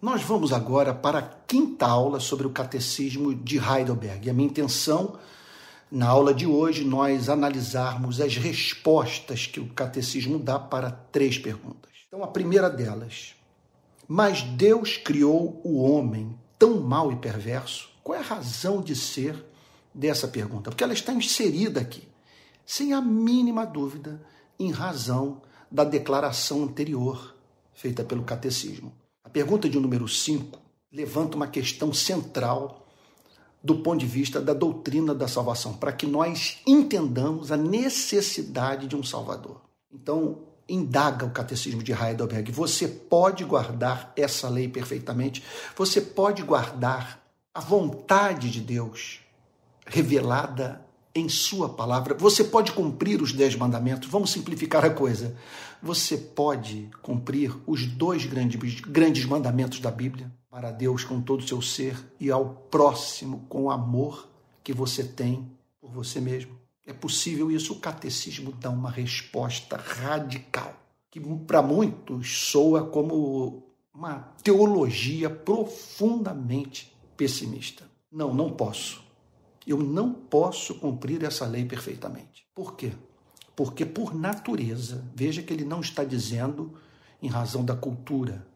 Nós vamos agora para a quinta aula sobre o catecismo de Heidelberg. E a minha intenção na aula de hoje nós analisarmos as respostas que o catecismo dá para três perguntas. Então, a primeira delas: Mas Deus criou o homem tão mau e perverso? Qual é a razão de ser dessa pergunta? Porque ela está inserida aqui, sem a mínima dúvida, em razão da declaração anterior feita pelo catecismo. A pergunta de número 5 levanta uma questão central do ponto de vista da doutrina da salvação, para que nós entendamos a necessidade de um Salvador. Então, indaga o catecismo de Heidelberg: você pode guardar essa lei perfeitamente, você pode guardar a vontade de Deus revelada em Sua palavra, você pode cumprir os dez mandamentos. Vamos simplificar a coisa. Você pode cumprir os dois grandes, grandes mandamentos da Bíblia para Deus com todo o seu ser e ao próximo com o amor que você tem por você mesmo. É possível isso? O catecismo dá uma resposta radical, que para muitos soa como uma teologia profundamente pessimista. Não, não posso. Eu não posso cumprir essa lei perfeitamente. Por quê? Porque, por natureza, veja que ele não está dizendo em razão da cultura,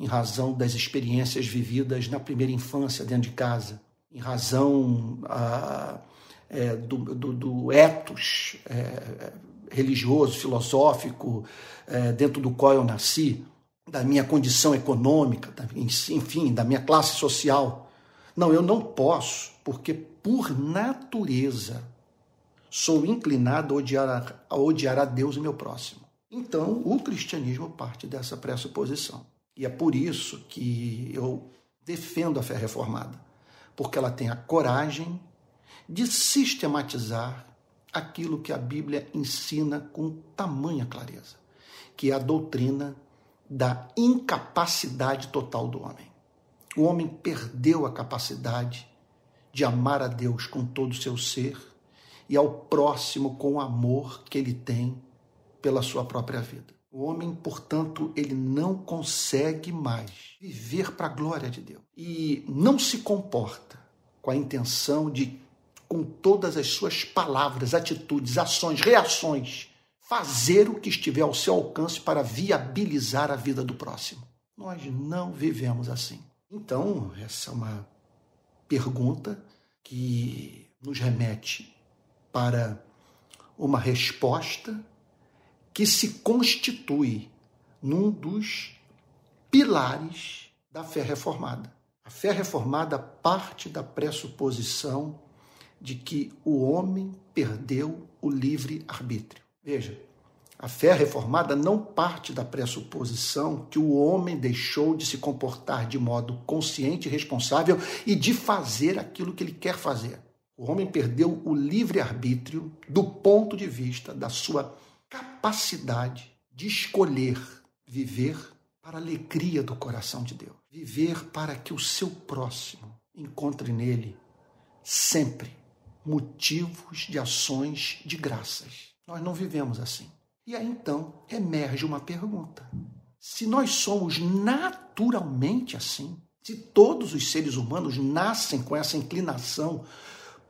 em razão das experiências vividas na primeira infância dentro de casa, em razão ah, é, do, do, do, etos é, religioso, filosófico, é, dentro do qual eu nasci, da minha condição econômica, enfim, da minha classe social. Não, eu não posso, porque por natureza sou inclinado a odiar a, a odiar a Deus e meu próximo. Então, o cristianismo parte dessa pressuposição. E é por isso que eu defendo a fé reformada, porque ela tem a coragem de sistematizar aquilo que a Bíblia ensina com tamanha clareza, que é a doutrina da incapacidade total do homem. O homem perdeu a capacidade de amar a Deus com todo o seu ser e ao próximo com o amor que ele tem pela sua própria vida. O homem, portanto, ele não consegue mais viver para a glória de Deus e não se comporta com a intenção de, com todas as suas palavras, atitudes, ações, reações, fazer o que estiver ao seu alcance para viabilizar a vida do próximo. Nós não vivemos assim. Então, essa é uma pergunta que nos remete para uma resposta que se constitui num dos pilares da fé reformada. A fé reformada parte da pressuposição de que o homem perdeu o livre arbítrio. Veja, a fé reformada não parte da pressuposição que o homem deixou de se comportar de modo consciente e responsável e de fazer aquilo que ele quer fazer. O homem perdeu o livre arbítrio do ponto de vista da sua capacidade de escolher viver para a alegria do coração de Deus, viver para que o seu próximo encontre nele sempre motivos de ações de graças. Nós não vivemos assim. E aí então emerge uma pergunta: se nós somos naturalmente assim, se todos os seres humanos nascem com essa inclinação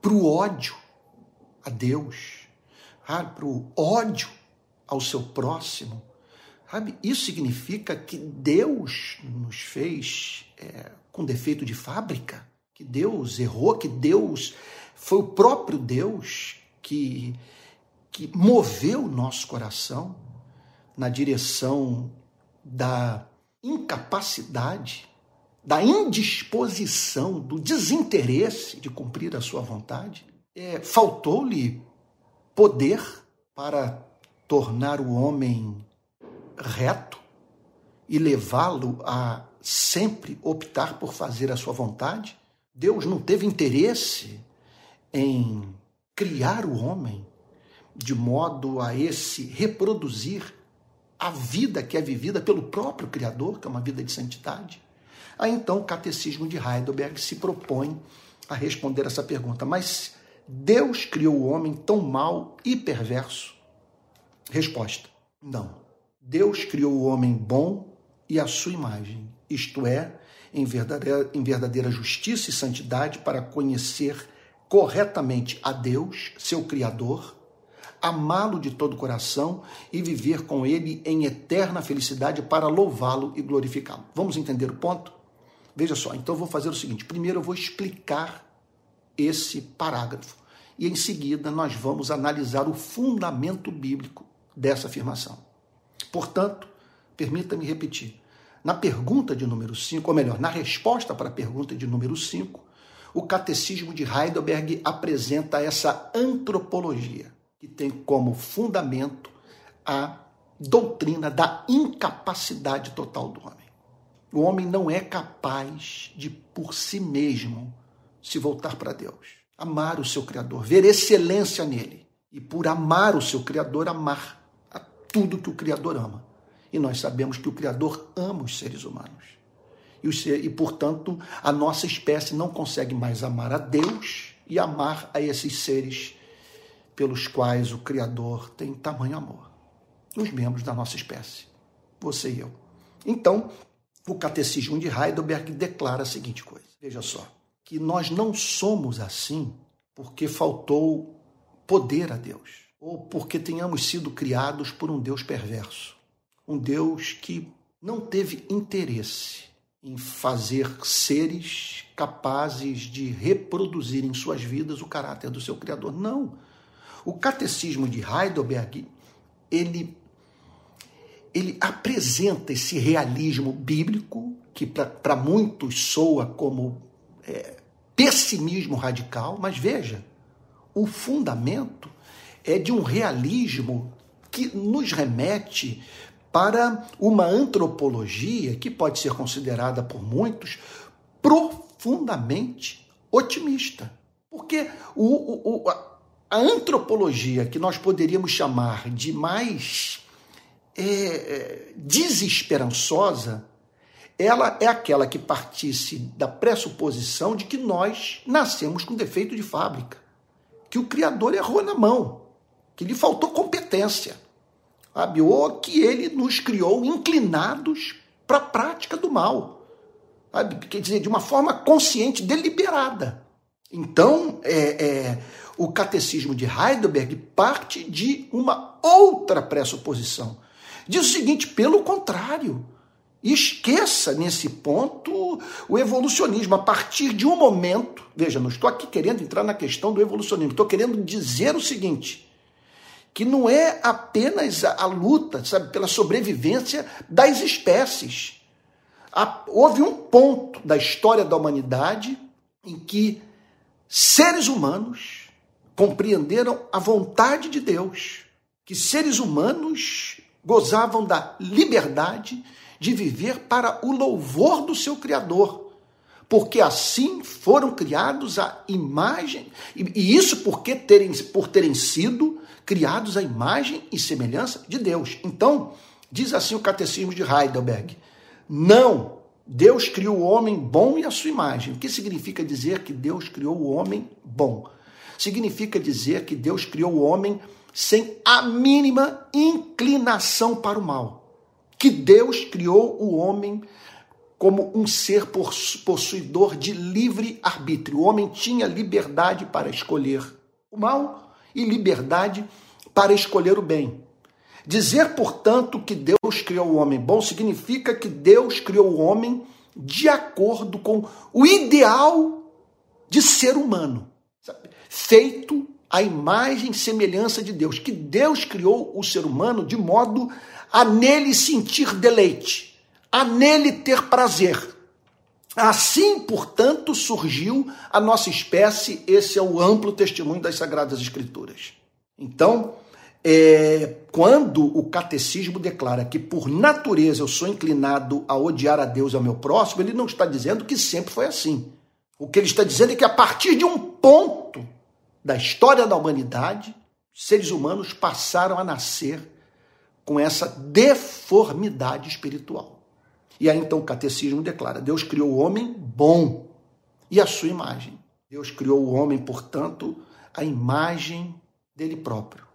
para o ódio a Deus, para o ódio ao seu próximo. Sabe? Isso significa que Deus nos fez é, com defeito de fábrica, que Deus errou, que Deus foi o próprio Deus que, que moveu o nosso coração na direção da incapacidade, da indisposição, do desinteresse de cumprir a sua vontade. É, Faltou-lhe poder para tornar o homem reto e levá-lo a sempre optar por fazer a sua vontade? Deus não teve interesse em criar o homem de modo a esse reproduzir a vida que é vivida pelo próprio Criador, que é uma vida de santidade? Aí então o catecismo de Heidelberg se propõe a responder essa pergunta. Mas Deus criou o homem tão mau e perverso Resposta: Não. Deus criou o homem bom e a sua imagem. isto é, em verdadeira, em verdadeira justiça e santidade, para conhecer corretamente a Deus, seu Criador, amá-lo de todo o coração e viver com ele em eterna felicidade para louvá-lo e glorificá-lo. Vamos entender o ponto? Veja só, então eu vou fazer o seguinte: primeiro eu vou explicar esse parágrafo e em seguida nós vamos analisar o fundamento bíblico dessa afirmação. Portanto, permita-me repetir. Na pergunta de número 5, ou melhor, na resposta para a pergunta de número 5, o Catecismo de Heidelberg apresenta essa antropologia, que tem como fundamento a doutrina da incapacidade total do homem. O homem não é capaz de, por si mesmo, se voltar para Deus. Amar o seu Criador, ver excelência nele. E por amar o seu Criador, amar a tudo que o Criador ama. E nós sabemos que o Criador ama os seres humanos. E, os, e, portanto, a nossa espécie não consegue mais amar a Deus e amar a esses seres pelos quais o Criador tem tamanho amor. Os membros da nossa espécie, você e eu. Então, o Catecismo de Heidelberg declara a seguinte coisa: veja só, que nós não somos assim porque faltou poder a Deus, ou porque tenhamos sido criados por um Deus perverso, um Deus que não teve interesse em fazer seres capazes de reproduzir em suas vidas o caráter do seu Criador. Não. O Catecismo de Heidelberg, ele, ele apresenta esse realismo bíblico, que para muitos soa como é, pessimismo radical, mas veja, o fundamento é de um realismo que nos remete para uma antropologia que pode ser considerada por muitos profundamente otimista. Porque o, o, a, a, antropologia que nós poderíamos chamar de mais é, é, desesperançosa, ela é aquela que partisse da pressuposição de que nós nascemos com defeito de fábrica, que o Criador errou na mão, que lhe faltou competência sabe? ou que ele nos criou inclinados para a prática do mal. Sabe? Quer dizer, de uma forma consciente, deliberada. Então, é, é, o catecismo de Heidelberg parte de uma outra pressuposição. Diz o seguinte: pelo contrário, esqueça nesse ponto o evolucionismo. A partir de um momento, veja, não estou aqui querendo entrar na questão do evolucionismo, estou querendo dizer o seguinte: que não é apenas a, luta, sabe, pela sobrevivência das espécies. Houve um ponto da história da humanidade em que seres humanos compreenderam a vontade de Deus, que seres humanos gozavam da liberdade de viver para o louvor do seu Criador, porque assim foram criados a imagem, e isso porque terem, por terem sido criados à imagem e semelhança de Deus. Então, diz assim o Catecismo de Heidelberg: não, Deus criou o homem bom e a sua imagem. O que significa dizer que Deus criou o homem bom? Significa dizer que Deus criou o homem sem a mínima inclinação para o mal. Que Deus criou o homem como um ser possuidor de livre arbítrio. O homem tinha liberdade para escolher o mal e liberdade para escolher o bem. Dizer, portanto, que Deus criou o homem bom significa que Deus criou o homem de acordo com o ideal de ser humano? Feito à imagem e semelhança de Deus, que Deus criou o ser humano de modo a nele sentir deleite, a nele ter prazer. Assim, portanto, surgiu a nossa espécie, esse é o amplo testemunho das Sagradas Escrituras. Então, é, quando o catecismo declara que por natureza eu sou inclinado a odiar a Deus e ao meu próximo, ele não está dizendo que sempre foi assim. O que ele está dizendo é que a partir de um ponto da história da humanidade, seres humanos passaram a nascer com essa deformidade espiritual. E aí então o catecismo declara: Deus criou o homem bom e a sua imagem. Deus criou o homem, portanto, a imagem dele próprio.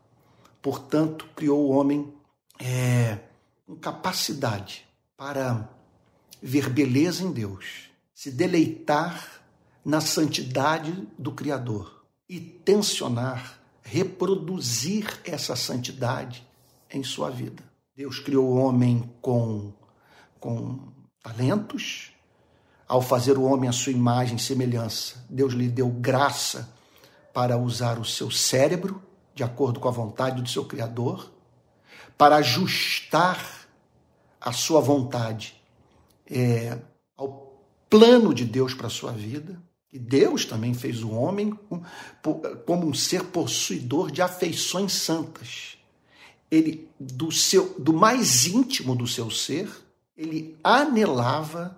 Portanto, criou o homem é, com capacidade para ver beleza em Deus, se deleitar na santidade do Criador e tensionar reproduzir essa santidade em sua vida. Deus criou o homem com, com talentos, ao fazer o homem à sua imagem e semelhança. Deus lhe deu graça para usar o seu cérebro de acordo com a vontade do seu Criador, para ajustar a sua vontade é, ao plano de Deus para a sua vida. E Deus também fez o homem como um ser possuidor de afeições santas. Ele, do, seu, do mais íntimo do seu ser, ele anelava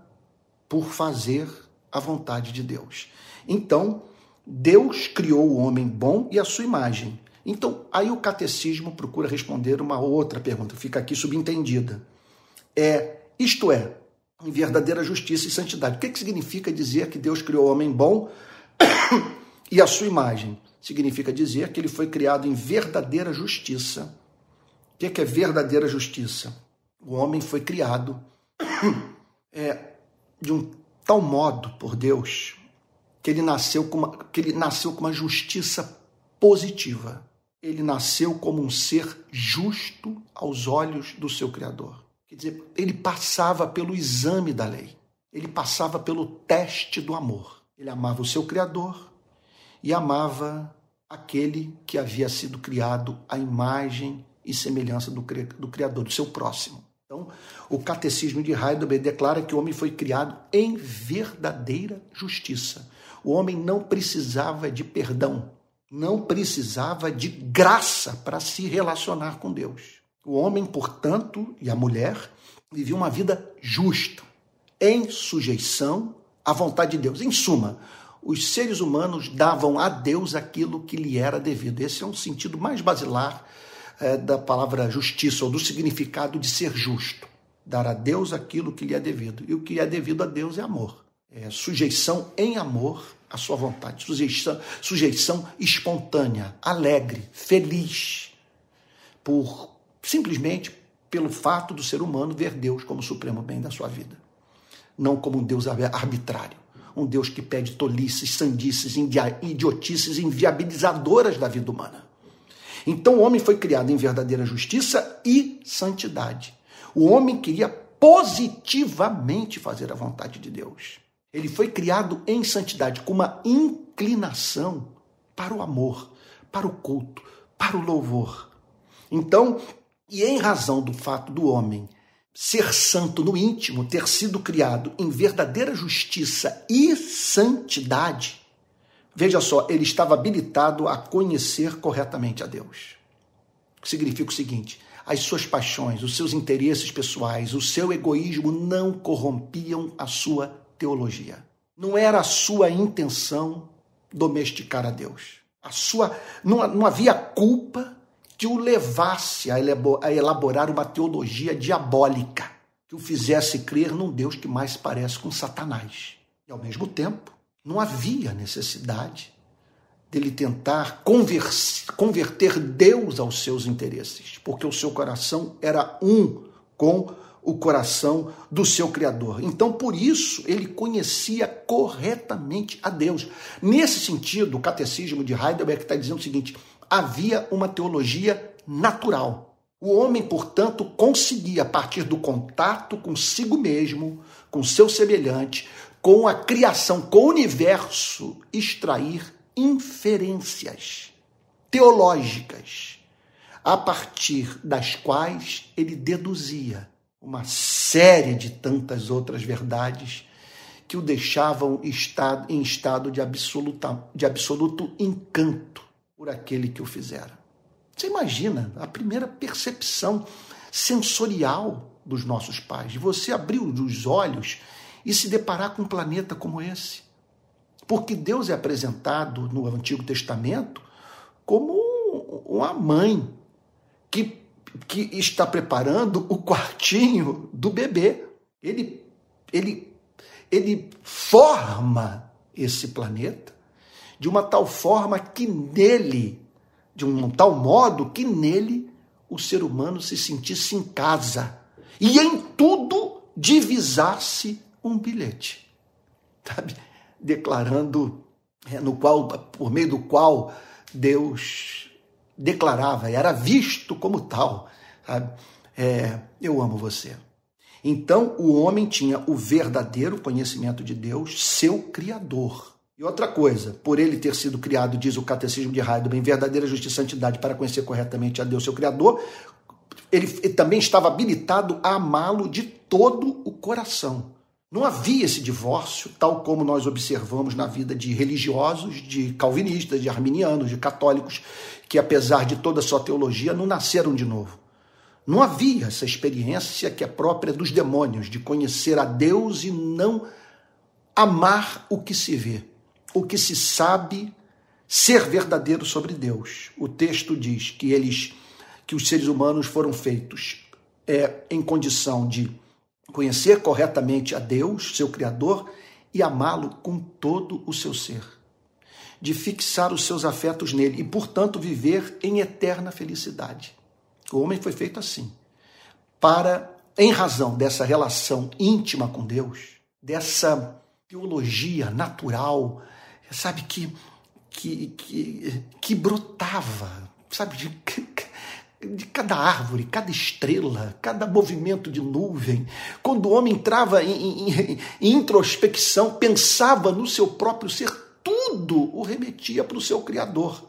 por fazer a vontade de Deus. Então, Deus criou o homem bom e a sua imagem. Então, aí o catecismo procura responder uma outra pergunta, fica aqui subentendida. É, isto é, em verdadeira justiça e santidade. O que, que significa dizer que Deus criou o homem bom e a sua imagem? Significa dizer que ele foi criado em verdadeira justiça. O que, que é verdadeira justiça? O homem foi criado é, de um tal modo por Deus que ele nasceu com uma, que ele nasceu com uma justiça positiva. Ele nasceu como um ser justo aos olhos do seu Criador. Quer dizer, ele passava pelo exame da lei, ele passava pelo teste do amor. Ele amava o seu Criador e amava aquele que havia sido criado à imagem e semelhança do, do Criador, do seu próximo. Então, o Catecismo de Heidelberg declara que o homem foi criado em verdadeira justiça. O homem não precisava de perdão, não precisava de graça para se relacionar com Deus. O homem, portanto, e a mulher viviam uma vida justa, em sujeição à vontade de Deus. Em suma, os seres humanos davam a Deus aquilo que lhe era devido. Esse é um sentido mais basilar é, da palavra justiça, ou do significado de ser justo. Dar a Deus aquilo que lhe é devido. E o que é devido a Deus é amor. É sujeição em amor à sua vontade. Sujeição, sujeição espontânea, alegre, feliz, por simplesmente pelo fato do ser humano ver Deus como o supremo bem da sua vida. Não como um Deus arbitrário. Um Deus que pede tolices, sandices, idiotices inviabilizadoras da vida humana. Então o homem foi criado em verdadeira justiça e santidade. O homem queria positivamente fazer a vontade de Deus. Ele foi criado em santidade, com uma inclinação para o amor, para o culto, para o louvor. Então, e em razão do fato do homem ser santo no íntimo, ter sido criado em verdadeira justiça e santidade, Veja só, ele estava habilitado a conhecer corretamente a Deus. Significa o seguinte: as suas paixões, os seus interesses pessoais, o seu egoísmo não corrompiam a sua teologia. Não era a sua intenção domesticar a Deus. A sua não, não havia culpa que o levasse a elaborar uma teologia diabólica, que o fizesse crer num Deus que mais parece com Satanás. E ao mesmo tempo, não havia necessidade dele tentar converter Deus aos seus interesses, porque o seu coração era um com o coração do seu Criador. Então, por isso, ele conhecia corretamente a Deus. Nesse sentido, o Catecismo de Heidelberg está dizendo o seguinte: havia uma teologia natural. O homem, portanto, conseguia, a partir do contato consigo mesmo, com seu semelhante, com a criação, com o universo, extrair inferências teológicas, a partir das quais ele deduzia uma série de tantas outras verdades que o deixavam em estado de, absoluto encanto por aquele que o fizera. Você imagina a primeira percepção sensorial dos nossos pais, de você abrir os olhos e se deparar com um planeta como esse. Porque Deus é apresentado no Antigo Testamento como uma mãe que, que está preparando o quartinho do bebê. Ele, ele, ele forma esse planeta de uma tal forma que nele, de um tal modo que nele o ser humano se sentisse em casa. E em tudo divisasse um bilhete, sabe? Declarando, é, no qual, por meio do qual Deus declarava, era visto como tal, sabe? É, eu amo você. Então o homem tinha o verdadeiro conhecimento de Deus, seu Criador. E outra coisa, por ele ter sido criado, diz o Catecismo de Heidelberg, em verdadeira justiça e santidade para conhecer corretamente a Deus, seu Criador, ele, ele também estava habilitado a amá-lo de todo o coração. Não havia esse divórcio, tal como nós observamos na vida de religiosos, de calvinistas, de arminianos, de católicos, que apesar de toda a sua teologia, não nasceram de novo. Não havia essa experiência que é própria dos demônios, de conhecer a Deus e não amar o que se vê o que se sabe ser verdadeiro sobre Deus. O texto diz que eles, que os seres humanos foram feitos é, em condição de conhecer corretamente a Deus, seu Criador, e amá-lo com todo o seu ser, de fixar os seus afetos nele e, portanto, viver em eterna felicidade. O homem foi feito assim, para, em razão dessa relação íntima com Deus, dessa teologia natural sabe, que, que, que, que brotava, sabe, de, de cada árvore, cada estrela, cada movimento de nuvem. Quando o homem entrava em, em, em introspecção, pensava no seu próprio ser, tudo o remetia para o seu Criador.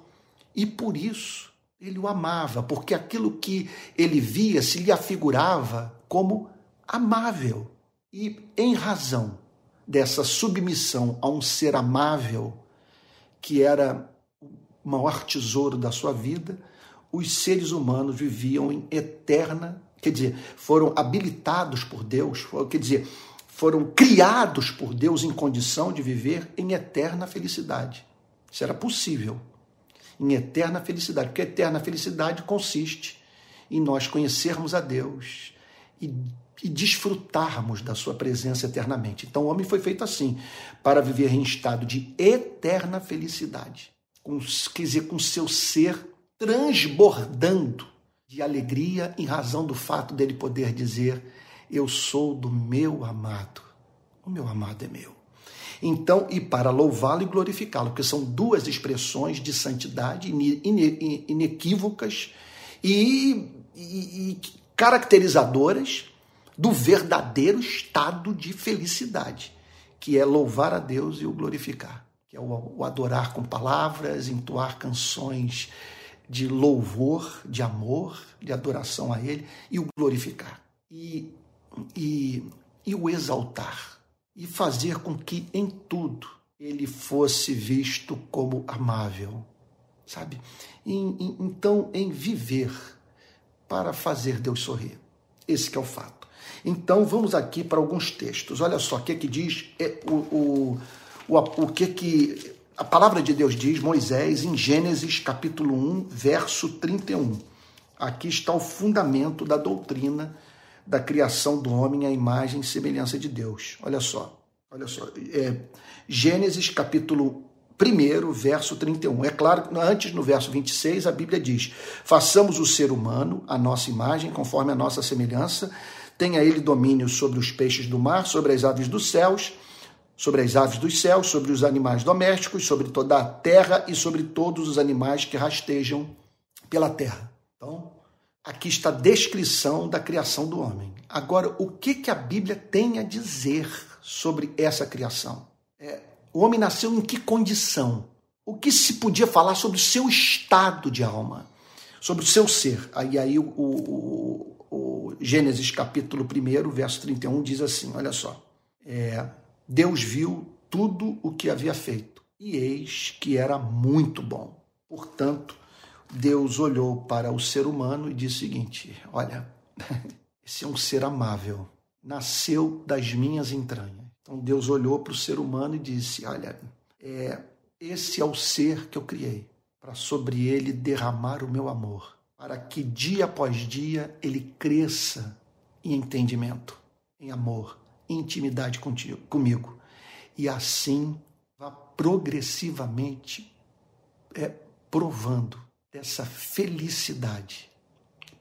E por isso ele o amava, porque aquilo que ele via se lhe afigurava como amável. E em razão dessa submissão a um ser amável, que era o maior tesouro da sua vida, os seres humanos viviam em eterna, quer dizer, foram habilitados por Deus, quer dizer, foram criados por Deus em condição de viver em eterna felicidade. Isso era possível. Em eterna felicidade, porque a eterna felicidade consiste em nós conhecermos a Deus e e desfrutarmos da sua presença eternamente. Então o homem foi feito assim, para viver em estado de eterna felicidade, com, quer dizer, com seu ser transbordando de alegria em razão do fato dele poder dizer: Eu sou do meu amado, o meu amado é meu. Então, e para louvá-lo e glorificá-lo, porque são duas expressões de santidade inequívocas e, e, e caracterizadoras do verdadeiro estado de felicidade, que é louvar a Deus e o glorificar, que é o, adorar com palavras, entoar canções de louvor, de amor, de adoração a Ele e o glorificar. E, e, e o exaltar. E fazer com que em tudo ele fosse visto como amável, sabe? Em, em, então, em viver para fazer Deus sorrir. Esse é o fato. Então vamos aqui para alguns textos. Olha só o que, que diz é, o, o, o, o que, que a palavra de Deus diz, Moisés, em Gênesis capítulo 1, verso 31. Aqui está o fundamento da doutrina da criação do homem à imagem e semelhança de Deus. Olha só, olha só. É, Gênesis capítulo 1, verso 31. É claro que antes, no verso 26, a Bíblia diz: façamos o ser humano a nossa imagem, conforme a nossa semelhança, Tenha ele domínio sobre os peixes do mar, sobre as aves dos céus, sobre as aves dos céus, sobre os animais domésticos, sobre toda a terra e sobre todos os animais que rastejam pela terra. Então, aqui está a descrição da criação do homem. Agora, o que, que a Bíblia tem a dizer sobre essa criação? É, o homem nasceu em que condição? O que se podia falar sobre o seu estado de alma? Sobre o seu ser? Aí, aí o, o Gênesis capítulo 1, verso 31 diz assim: olha só. É, Deus viu tudo o que havia feito, e eis que era muito bom. Portanto, Deus olhou para o ser humano e disse o seguinte: Olha, esse é um ser amável, nasceu das minhas entranhas. Então Deus olhou para o ser humano e disse: Olha, é, esse é o ser que eu criei, para sobre ele derramar o meu amor para que dia após dia ele cresça em entendimento, em amor, em intimidade contigo, comigo. E assim vá progressivamente é, provando dessa felicidade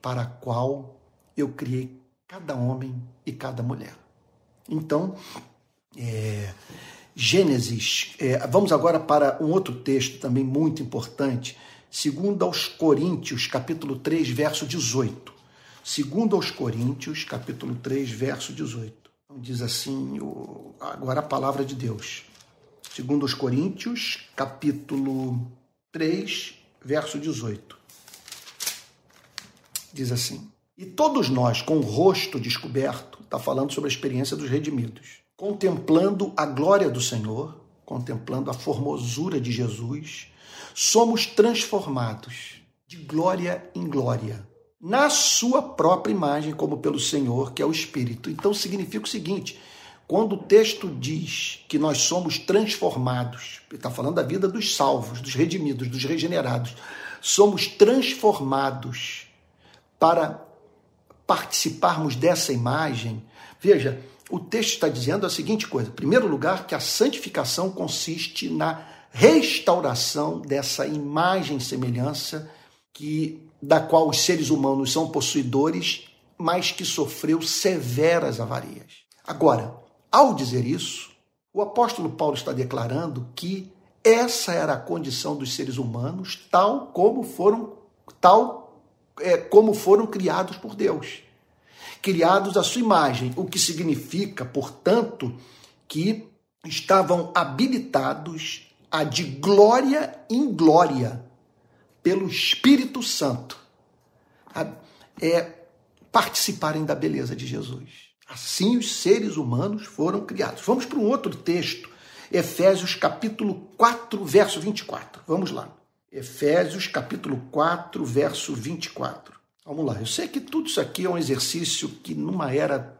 para a qual eu criei cada homem e cada mulher. Então, é, Gênesis, é, vamos agora para um outro texto também muito importante, segundo aos Coríntios, capítulo 3, verso 18. Segundo aos Coríntios, capítulo 3, verso 18. Então, diz assim, agora a palavra de Deus. Segundo aos Coríntios, capítulo 3, verso 18. Diz assim: E todos nós, com o rosto descoberto, está falando sobre a experiência dos redimidos, contemplando a glória do Senhor, contemplando a formosura de Jesus, somos transformados de glória em glória, na sua própria imagem, como pelo Senhor, que é o Espírito. Então significa o seguinte: quando o texto diz que nós somos transformados, ele está falando da vida dos salvos, dos redimidos, dos regenerados, somos transformados para participarmos dessa imagem. Veja, o texto está dizendo a seguinte coisa: em primeiro lugar, que a santificação consiste na restauração dessa imagem e semelhança que da qual os seres humanos são possuidores, mas que sofreu severas avarias. Agora, ao dizer isso, o apóstolo Paulo está declarando que essa era a condição dos seres humanos, tal como foram, tal é, como foram criados por Deus, criados à sua imagem, o que significa, portanto, que estavam habilitados a de glória em glória pelo Espírito Santo a, é participarem da beleza de Jesus. Assim os seres humanos foram criados. Vamos para um outro texto, Efésios capítulo 4, verso 24. Vamos lá. Efésios capítulo 4, verso 24. Vamos lá. Eu sei que tudo isso aqui é um exercício que numa era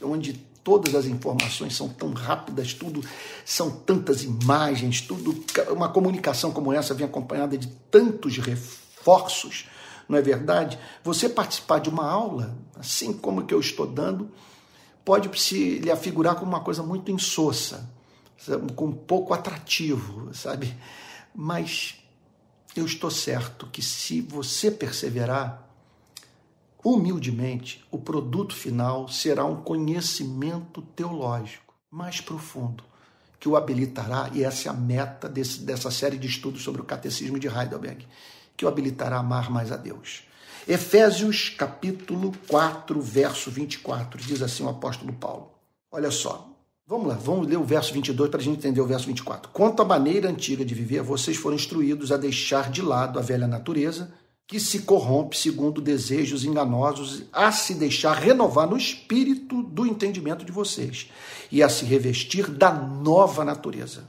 onde todas as informações são tão rápidas, tudo são tantas imagens, tudo uma comunicação como essa vem acompanhada de tantos reforços, não é verdade? Você participar de uma aula, assim como que eu estou dando, pode se lhe afigurar como uma coisa muito insossa, com pouco atrativo, sabe? Mas eu estou certo que se você perseverar, humildemente, o produto final será um conhecimento teológico mais profundo, que o habilitará, e essa é a meta desse, dessa série de estudos sobre o catecismo de Heidelberg, que o habilitará a amar mais a Deus. Efésios capítulo 4, verso 24, diz assim o apóstolo Paulo. Olha só, vamos lá, vamos ler o verso 22 para a gente entender o verso 24. Quanto à maneira antiga de viver, vocês foram instruídos a deixar de lado a velha natureza, que se corrompe segundo desejos enganosos, a se deixar renovar no espírito do entendimento de vocês e a se revestir da nova natureza,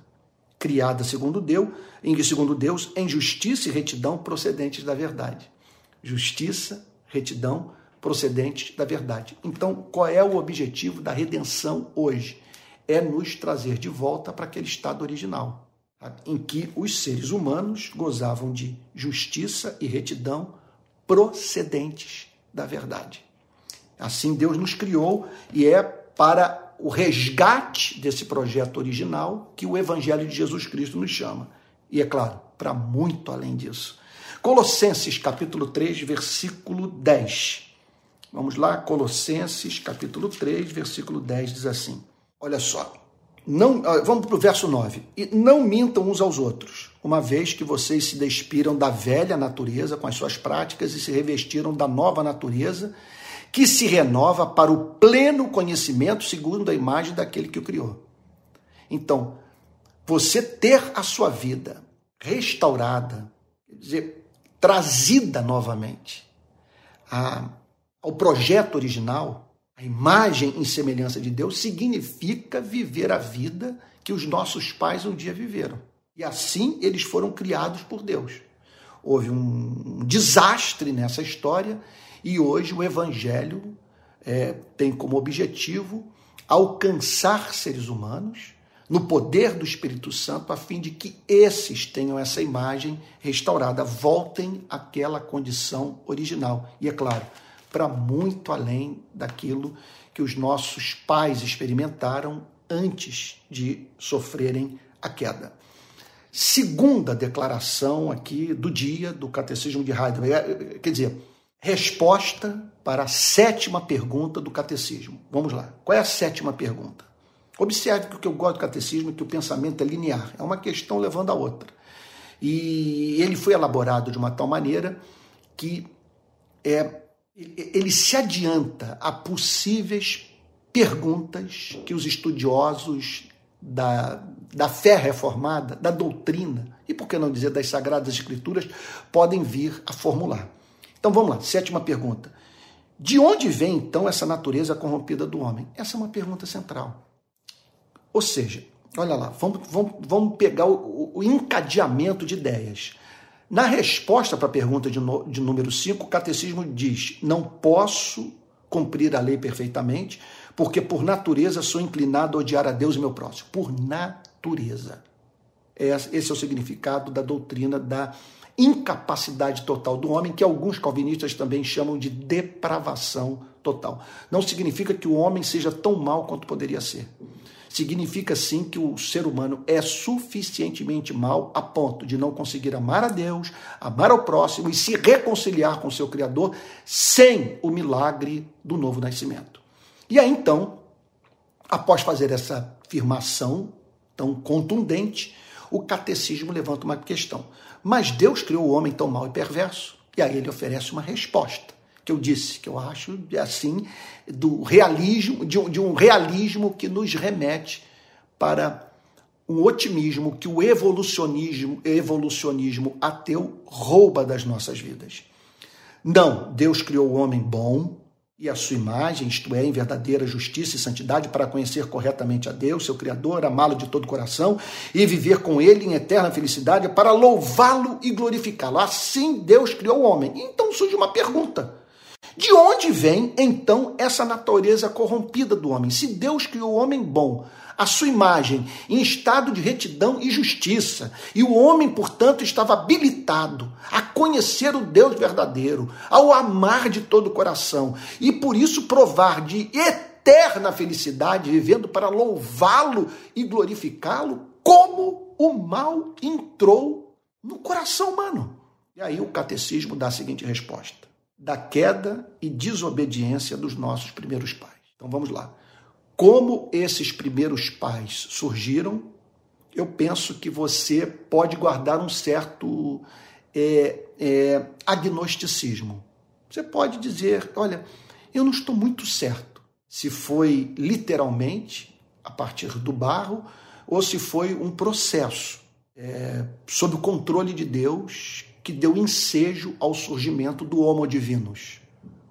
criada segundo Deus, em segundo Deus, em justiça e retidão procedentes da verdade. Justiça, retidão procedentes da verdade. Então, qual é o objetivo da redenção hoje? É nos trazer de volta para aquele estado original? Em que os seres humanos gozavam de justiça e retidão procedentes da verdade. Assim Deus nos criou e é para o resgate desse projeto original que o Evangelho de Jesus Cristo nos chama. E é claro, para muito além disso. Colossenses capítulo 3, versículo 10. Vamos lá, Colossenses capítulo 3, versículo 10 diz assim: Olha só, não, ah, vamos para o verso 9. E não mintam uns aos outros, uma vez que vocês se despiram da velha natureza com as suas práticas e se revestiram da nova natureza, que se renova para o pleno conhecimento segundo a imagem daquele que o criou. Então, você ter a sua vida restaurada, quer dizer, trazida novamente ao projeto original, a imagem em semelhança de Deus, significa viver a vida que os nossos pais um dia viveram. E assim eles foram criados por Deus. Houve um desastre nessa história e hoje o Evangelho é, tem como objetivo alcançar seres humanos no poder do Espírito Santo, a fim de que esses tenham essa imagem restaurada, voltem àquela condição original. E é claro, para muito além daquilo que os nossos pais experimentaram antes de sofrerem a queda. Segunda declaração aqui do dia do Catecismo de Heidelberg, quer dizer, resposta para a sétima pergunta do catecismo. Vamos lá. Qual é a sétima pergunta? Observe que o que eu gosto do catecismo é que o pensamento é linear, é uma questão levando a outra. E ele foi elaborado de uma tal maneira que é, ele se adianta a possíveis perguntas que os estudiosos da, da fé reformada, da doutrina, e por que não dizer das Sagradas Escrituras, podem vir a formular. Então vamos lá, sétima pergunta. De onde vem então essa natureza corrompida do homem? Essa é uma pergunta central. Ou seja, olha lá, vamos, vamos, vamos pegar o, o encadeamento de ideias. Na resposta para a pergunta de, no, de número 5, o catecismo diz: Não posso cumprir a lei perfeitamente, porque por natureza sou inclinado a odiar a Deus e meu próximo. Por natureza. Esse é o significado da doutrina da incapacidade total do homem, que alguns calvinistas também chamam de depravação total. Não significa que o homem seja tão mal quanto poderia ser. Significa sim que o ser humano é suficientemente mal a ponto de não conseguir amar a Deus, amar ao próximo e se reconciliar com o seu Criador sem o milagre do novo nascimento. E aí então, após fazer essa afirmação tão contundente, o catecismo levanta uma questão. Mas Deus criou o homem tão mau e perverso. E aí ele oferece uma resposta, que eu disse, que eu acho assim, do realismo, de um, de um realismo que nos remete para um otimismo que o evolucionismo, evolucionismo ateu rouba das nossas vidas. Não, Deus criou o homem bom, e a sua imagem, isto é, em verdadeira justiça e santidade, para conhecer corretamente a Deus, seu Criador, amá-lo de todo o coração e viver com ele em eterna felicidade, para louvá-lo e glorificá-lo. Assim Deus criou o homem. Então surge uma pergunta: de onde vem então essa natureza corrompida do homem? Se Deus criou o homem bom, a sua imagem em estado de retidão e justiça. E o homem, portanto, estava habilitado a conhecer o Deus verdadeiro, ao amar de todo o coração e por isso provar de eterna felicidade, vivendo para louvá-lo e glorificá-lo, como o mal entrou no coração humano. E aí o catecismo dá a seguinte resposta: da queda e desobediência dos nossos primeiros pais. Então vamos lá como esses primeiros pais surgiram, eu penso que você pode guardar um certo é, é, agnosticismo. Você pode dizer: olha, eu não estou muito certo se foi literalmente a partir do barro ou se foi um processo é, sob o controle de Deus que deu ensejo ao surgimento do Homo Divinus,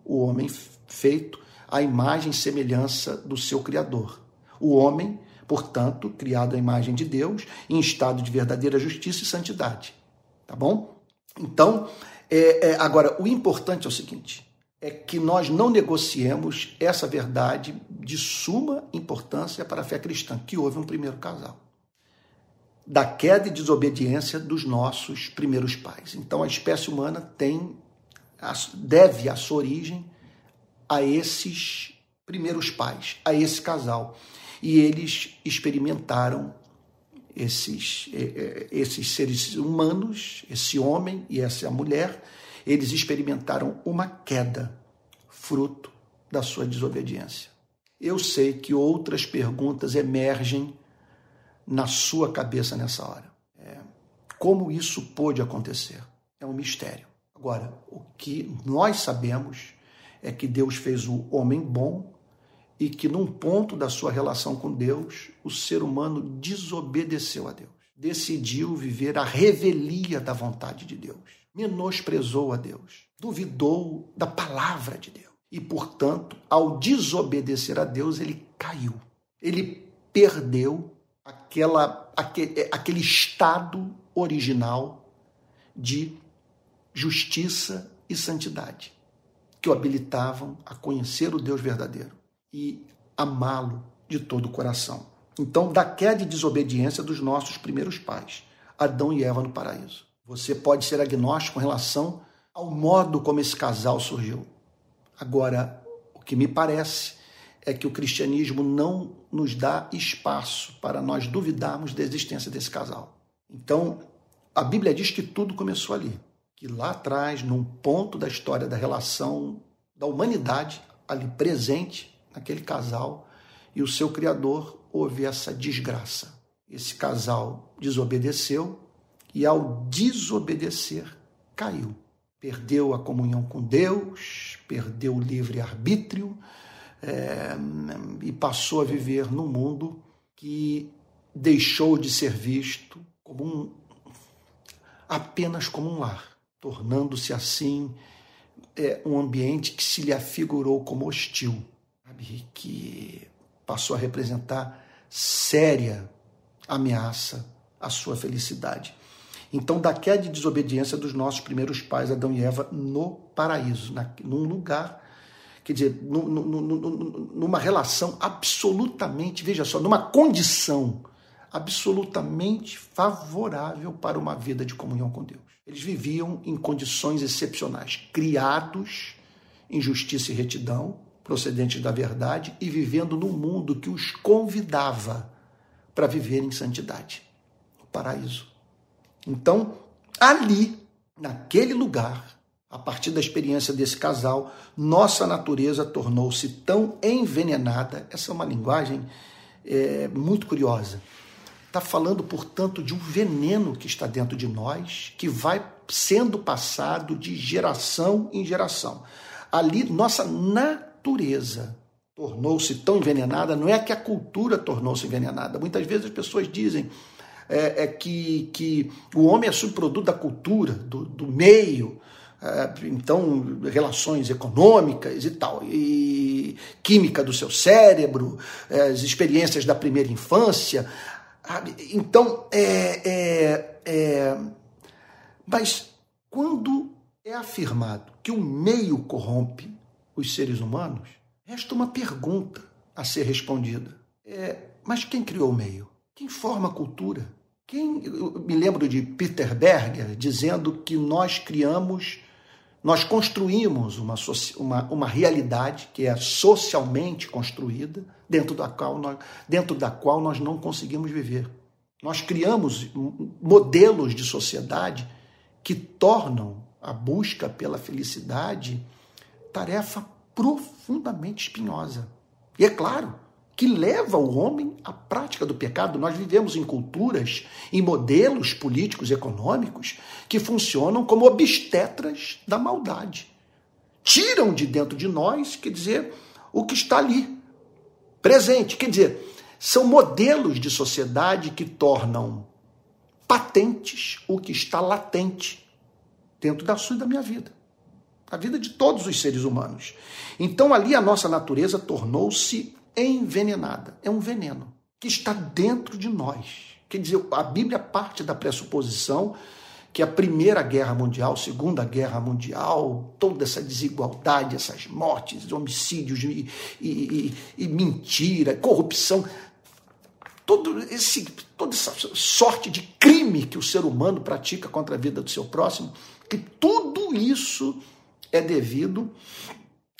o homem feito a imagem e semelhança do seu Criador. O homem, portanto, criado à imagem de Deus, em estado de verdadeira justiça e santidade. Tá bom? Então, é, é, agora, o importante é o seguinte: é que nós não negociemos essa verdade de suma importância para a fé cristã, que houve um primeiro casal. Da queda e desobediência dos nossos primeiros pais. Então, a espécie humana tem, deve a sua origem a esses primeiros pais, a esse casal. E eles experimentaram esses, eh, eh, esses seres humanos, esse homem e essa mulher, eles experimentaram uma queda, fruto da sua desobediência. Eu sei que outras perguntas emergem na sua cabeça nessa hora. É, como isso pôde acontecer? É um mistério. Agora, o que nós sabemos é que Deus fez o homem bom e que, num ponto da sua relação com Deus, o ser humano desobedeceu a Deus, decidiu viver a revelia da vontade de Deus, menosprezou a Deus, duvidou da palavra de Deus e, portanto, ao desobedecer a Deus, ele caiu, ele perdeu aquela, aquele, aquele estado original de justiça e santidade que o habilitavam a conhecer o Deus verdadeiro e amá-lo de todo o coração. Então, da queda e desobediência dos nossos primeiros pais, Adão e Eva no paraíso. Você pode ser agnóstico com relação ao modo como esse casal surgiu. Agora, o que me parece é que o cristianismo não nos dá espaço para nós duvidarmos da existência desse casal. Então, a Bíblia diz que tudo começou ali que lá atrás, num ponto da história da relação da humanidade ali presente naquele casal e o seu criador houve essa desgraça. Esse casal desobedeceu e ao desobedecer caiu. Perdeu a comunhão com Deus, perdeu o livre arbítrio é, e passou a viver num mundo que deixou de ser visto como um, apenas como um lar, tornando-se assim é, um ambiente que se lhe afigurou como hostil, sabe? que passou a representar séria ameaça à sua felicidade. Então, da queda de desobediência dos nossos primeiros pais, Adão e Eva, no paraíso, na, num lugar, quer dizer, numa relação absolutamente, veja só, numa condição absolutamente favorável para uma vida de comunhão com Deus. Eles viviam em condições excepcionais, criados em justiça e retidão, procedentes da verdade e vivendo num mundo que os convidava para viver em santidade, o paraíso. Então, ali, naquele lugar, a partir da experiência desse casal, nossa natureza tornou-se tão envenenada. Essa é uma linguagem é, muito curiosa Está falando, portanto, de um veneno que está dentro de nós, que vai sendo passado de geração em geração. Ali, nossa natureza tornou-se tão envenenada, não é que a cultura tornou-se envenenada. Muitas vezes as pessoas dizem é, é que, que o homem é subproduto da cultura, do, do meio, então relações econômicas e tal, e química do seu cérebro, é, as experiências da primeira infância. Então, é, é, é, mas quando é afirmado que o meio corrompe os seres humanos, resta uma pergunta a ser respondida. É, mas quem criou o meio? Quem forma a cultura? Quem, me lembro de Peter Berger dizendo que nós criamos, nós construímos uma, uma, uma realidade que é socialmente construída, dentro da, qual nós, dentro da qual nós não conseguimos viver. Nós criamos modelos de sociedade que tornam a busca pela felicidade tarefa profundamente espinhosa. E é claro que leva o homem à prática do pecado. Nós vivemos em culturas, em modelos políticos e econômicos que funcionam como obstetras da maldade. Tiram de dentro de nós, quer dizer, o que está ali, presente. Quer dizer, são modelos de sociedade que tornam patentes o que está latente dentro da sua e da minha vida. A vida de todos os seres humanos. Então ali a nossa natureza tornou-se envenenada. É um veneno que está dentro de nós. Quer dizer, a Bíblia parte da pressuposição que a Primeira Guerra Mundial, Segunda Guerra Mundial, toda essa desigualdade, essas mortes, homicídios e, e, e, e mentira, corrupção, todo esse, toda essa sorte de crime que o ser humano pratica contra a vida do seu próximo, que tudo isso é devido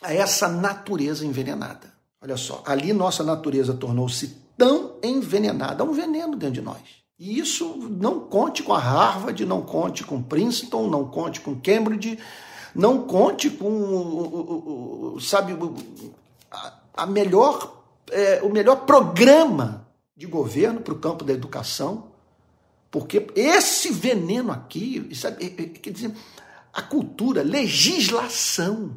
a essa natureza envenenada. Olha só, ali nossa natureza tornou-se tão envenenada, há um veneno dentro de nós. E isso não conte com a Harvard, não conte com Princeton, não conte com Cambridge, não conte com, sabe, a melhor, é, o melhor programa de governo para o campo da educação, porque esse veneno aqui, sabe, é, é, quer dizer, a cultura, legislação,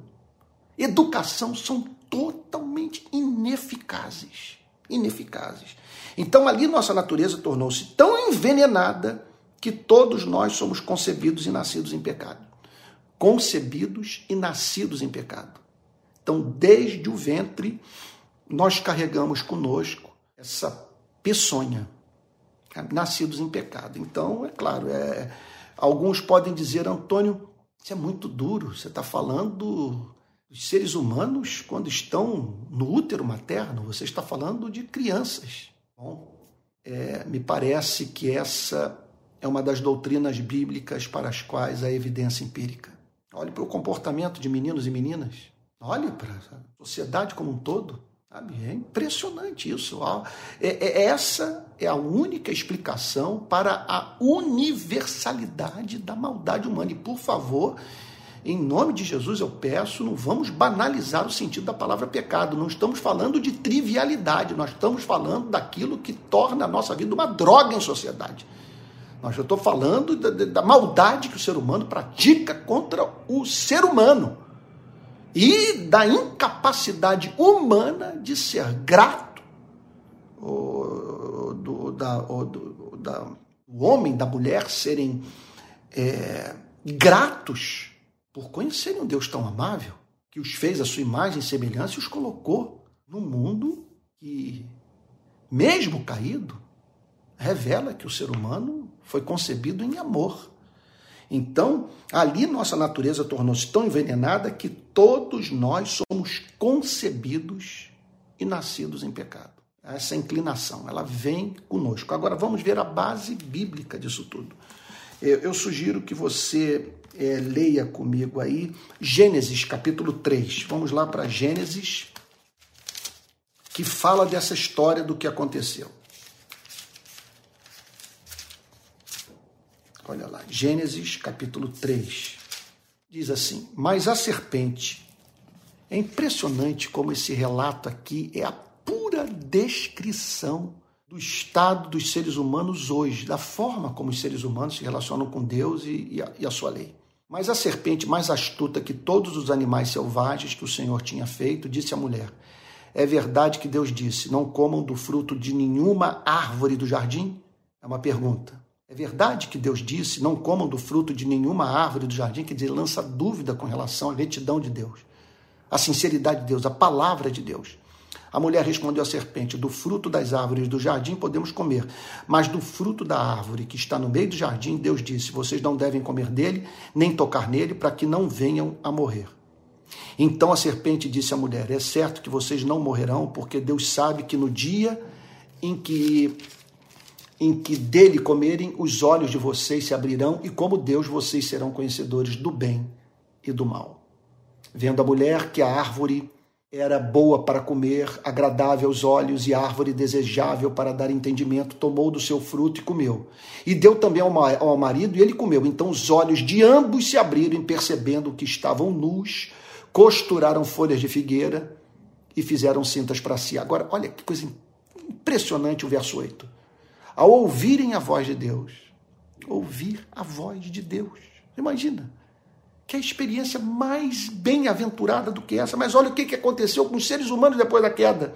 educação são totalmente ineficazes, ineficazes. Então ali nossa natureza tornou-se tão envenenada que todos nós somos concebidos e nascidos em pecado. Concebidos e nascidos em pecado. Então, desde o ventre, nós carregamos conosco essa peçonha, nascidos em pecado. Então, é claro, é, alguns podem dizer, Antônio, isso é muito duro, você está falando dos seres humanos quando estão no útero materno, você está falando de crianças. Bom, é, me parece que essa é uma das doutrinas bíblicas para as quais há evidência empírica. Olhe para o comportamento de meninos e meninas. Olhe para a sociedade como um todo. É impressionante isso. É, é, essa é a única explicação para a universalidade da maldade humana. E, por favor, em nome de Jesus eu peço, não vamos banalizar o sentido da palavra pecado. Não estamos falando de trivialidade, nós estamos falando daquilo que torna a nossa vida uma droga em sociedade. Nós eu estou falando da, da maldade que o ser humano pratica contra o ser humano e da incapacidade humana de ser grato, o, do, da, o, do, da, o homem, da mulher serem é, gratos por conhecerem um Deus tão amável, que os fez a sua imagem e semelhança e os colocou no mundo que, mesmo caído, revela que o ser humano foi concebido em amor. Então, ali nossa natureza tornou-se tão envenenada que todos nós somos concebidos e nascidos em pecado. Essa inclinação, ela vem conosco. Agora vamos ver a base bíblica disso tudo. Eu sugiro que você é, leia comigo aí Gênesis capítulo 3. Vamos lá para Gênesis, que fala dessa história do que aconteceu. Olha lá, Gênesis capítulo 3. Diz assim: Mas a serpente. É impressionante como esse relato aqui é a pura descrição do estado dos seres humanos hoje, da forma como os seres humanos se relacionam com Deus e, e, a, e a sua lei. Mas a serpente, mais astuta que todos os animais selvagens que o Senhor tinha feito, disse à mulher: É verdade que Deus disse: Não comam do fruto de nenhuma árvore do jardim? É uma pergunta. É verdade que Deus disse: não comam do fruto de nenhuma árvore do jardim, quer dizer, lança dúvida com relação à retidão de Deus, a sinceridade de Deus, a palavra de Deus. A mulher respondeu à serpente: Do fruto das árvores do jardim podemos comer, mas do fruto da árvore que está no meio do jardim, Deus disse: Vocês não devem comer dele, nem tocar nele, para que não venham a morrer. Então a serpente disse à mulher: É certo que vocês não morrerão, porque Deus sabe que no dia em que em que dele comerem, os olhos de vocês se abrirão, e como Deus vocês serão conhecedores do bem e do mal. Vendo a mulher que a árvore era boa para comer, agradável aos olhos e árvore desejável para dar entendimento, tomou do seu fruto e comeu. E deu também ao marido e ele comeu. Então os olhos de ambos se abriram, percebendo que estavam nus, costuraram folhas de figueira e fizeram cintas para si. Agora, olha que coisa impressionante o verso 8 ao ouvirem a voz de Deus. Ouvir a voz de Deus. Imagina. Que é a experiência mais bem-aventurada do que essa. Mas olha o que aconteceu com os seres humanos depois da queda.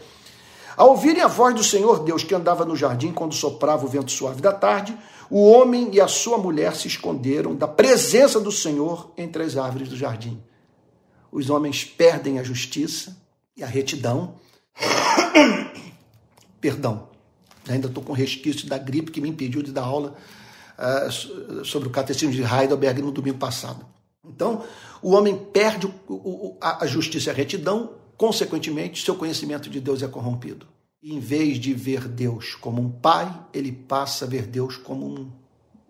Ao ouvirem a voz do Senhor Deus que andava no jardim quando soprava o vento suave da tarde, o homem e a sua mulher se esconderam da presença do Senhor entre as árvores do jardim. Os homens perdem a justiça e a retidão. Perdão. Ainda estou com resquício da gripe que me impediu de dar aula uh, sobre o catecismo de Heidelberg no domingo passado. Então, o homem perde o, o, a justiça e a retidão, consequentemente, seu conhecimento de Deus é corrompido. Em vez de ver Deus como um pai, ele passa a ver Deus como um,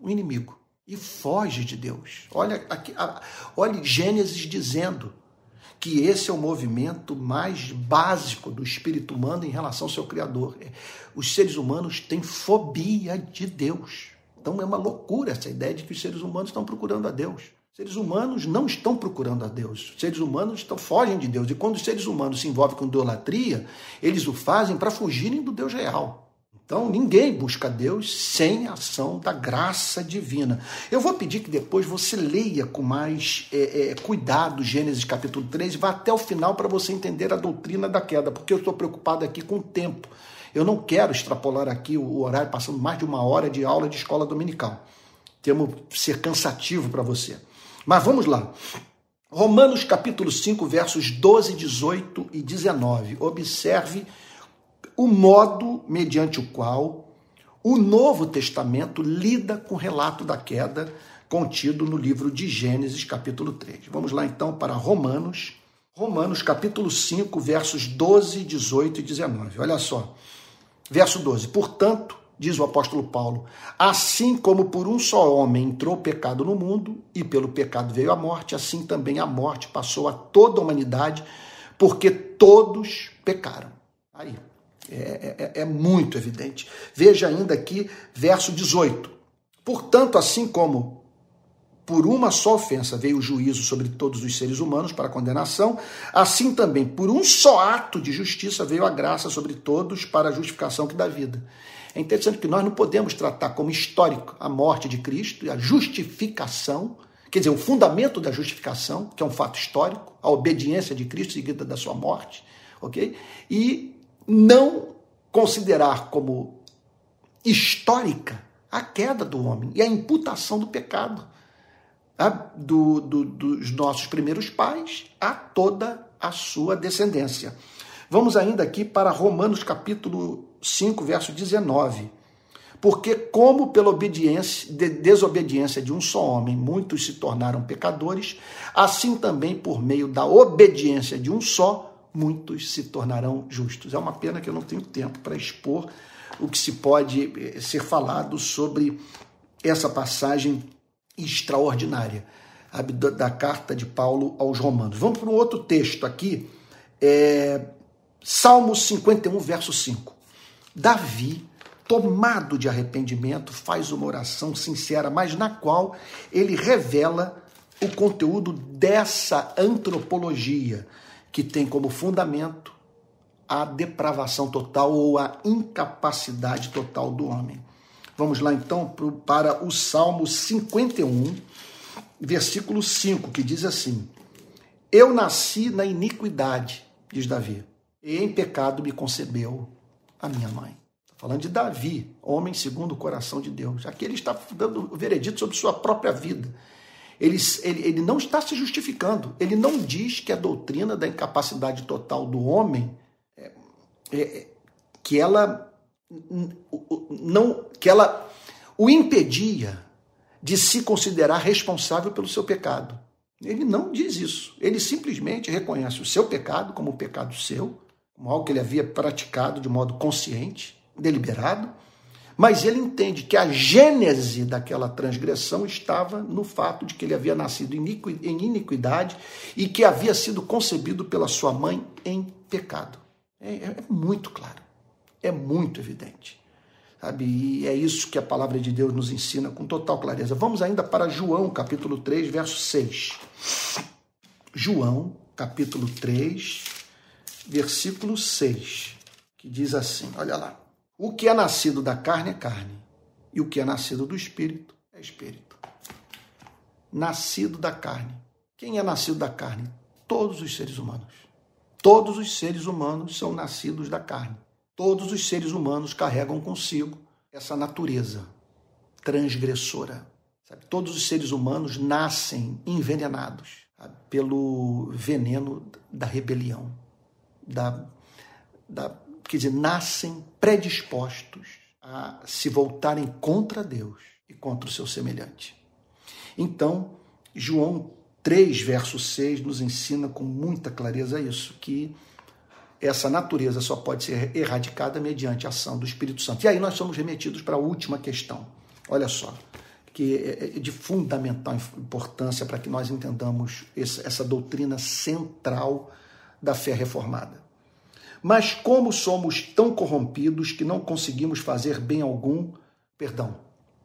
um inimigo e foge de Deus. Olha, aqui, olha Gênesis dizendo que esse é o movimento mais básico do espírito humano em relação ao seu Criador. Os seres humanos têm fobia de Deus. Então é uma loucura essa ideia de que os seres humanos estão procurando a Deus. Seres humanos não estão procurando a Deus. Seres humanos estão, fogem de Deus. E quando os seres humanos se envolvem com idolatria, eles o fazem para fugirem do Deus real. Então, ninguém busca Deus sem a ação da graça divina. Eu vou pedir que depois você leia com mais é, é, cuidado Gênesis capítulo 3 e vá até o final para você entender a doutrina da queda, porque eu estou preocupado aqui com o tempo. Eu não quero extrapolar aqui o horário, passando mais de uma hora de aula de escola dominical. Temos ser cansativo para você. Mas vamos lá. Romanos capítulo 5, versos 12, 18 e 19. Observe o modo mediante o qual o Novo Testamento lida com o relato da queda contido no livro de Gênesis, capítulo 3. Vamos lá então para Romanos, Romanos capítulo 5, versos 12, 18 e 19. Olha só. Verso 12. Portanto, diz o apóstolo Paulo, assim como por um só homem entrou o pecado no mundo e pelo pecado veio a morte, assim também a morte passou a toda a humanidade, porque todos pecaram. Aí, é, é, é muito evidente. Veja ainda aqui, verso 18. Portanto, assim como por uma só ofensa veio o juízo sobre todos os seres humanos para condenação, assim também por um só ato de justiça veio a graça sobre todos para a justificação que dá vida. É interessante que nós não podemos tratar como histórico a morte de Cristo e a justificação, quer dizer, o fundamento da justificação, que é um fato histórico, a obediência de Cristo seguida da sua morte, ok? E não considerar como histórica a queda do homem e a imputação do pecado do, do, dos nossos primeiros pais a toda a sua descendência. Vamos ainda aqui para Romanos capítulo 5, verso 19. Porque, como pela obediência, de desobediência de um só homem, muitos se tornaram pecadores, assim também por meio da obediência de um só, muitos se tornarão justos. É uma pena que eu não tenho tempo para expor o que se pode eh, ser falado sobre essa passagem extraordinária da carta de Paulo aos Romanos. Vamos para um outro texto aqui, é, Salmo 51, verso 5. Davi, tomado de arrependimento, faz uma oração sincera, mas na qual ele revela o conteúdo dessa antropologia que tem como fundamento a depravação total ou a incapacidade total do homem. Vamos lá então para o Salmo 51, versículo 5, que diz assim: Eu nasci na iniquidade, diz Davi, e em pecado me concebeu a minha mãe. Falando de Davi, homem segundo o coração de Deus. Aqui ele está dando o veredito sobre sua própria vida. Ele, ele, ele não está se justificando. Ele não diz que a doutrina da incapacidade total do homem é, é, que ela não que ela o impedia de se considerar responsável pelo seu pecado. Ele não diz isso. Ele simplesmente reconhece o seu pecado como um pecado seu, algo que ele havia praticado de modo consciente, deliberado, mas ele entende que a gênese daquela transgressão estava no fato de que ele havia nascido em iniquidade e que havia sido concebido pela sua mãe em pecado. É, é muito claro é muito evidente. Sabe? E é isso que a palavra de Deus nos ensina com total clareza. Vamos ainda para João, capítulo 3, verso 6. João, capítulo 3, versículo 6, que diz assim: olha lá. O que é nascido da carne é carne, e o que é nascido do espírito é espírito. Nascido da carne. Quem é nascido da carne? Todos os seres humanos. Todos os seres humanos são nascidos da carne. Todos os seres humanos carregam consigo essa natureza transgressora. Sabe? Todos os seres humanos nascem envenenados sabe? pelo veneno da rebelião, da, da, quer dizer, nascem predispostos a se voltarem contra Deus e contra o seu semelhante. Então, João 3, verso 6, nos ensina com muita clareza isso, que essa natureza só pode ser erradicada mediante a ação do Espírito Santo. E aí nós somos remetidos para a última questão. Olha só, que é, é de fundamental importância para que nós entendamos essa doutrina central da fé reformada. Mas como somos tão corrompidos que não conseguimos fazer bem algum, perdão,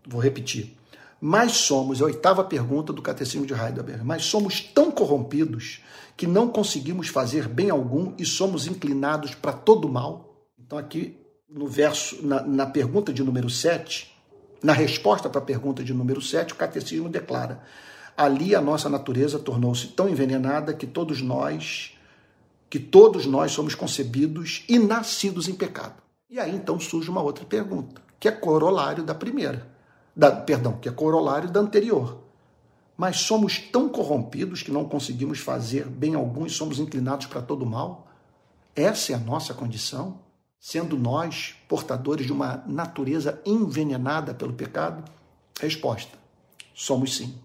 vou repetir. Mas somos, a oitava pergunta do Catecismo de Heidelberg, mas somos tão corrompidos que não conseguimos fazer bem algum e somos inclinados para todo mal. Então, aqui no verso, na, na pergunta de número 7, na resposta para a pergunta de número 7, o catecismo declara: ali a nossa natureza tornou-se tão envenenada que todos nós, que todos nós somos concebidos e nascidos em pecado. E aí então surge uma outra pergunta, que é corolário da primeira, da, perdão, que é corolário da anterior mas somos tão corrompidos que não conseguimos fazer bem algum e somos inclinados para todo mal? Essa é a nossa condição, sendo nós portadores de uma natureza envenenada pelo pecado? Resposta: somos sim.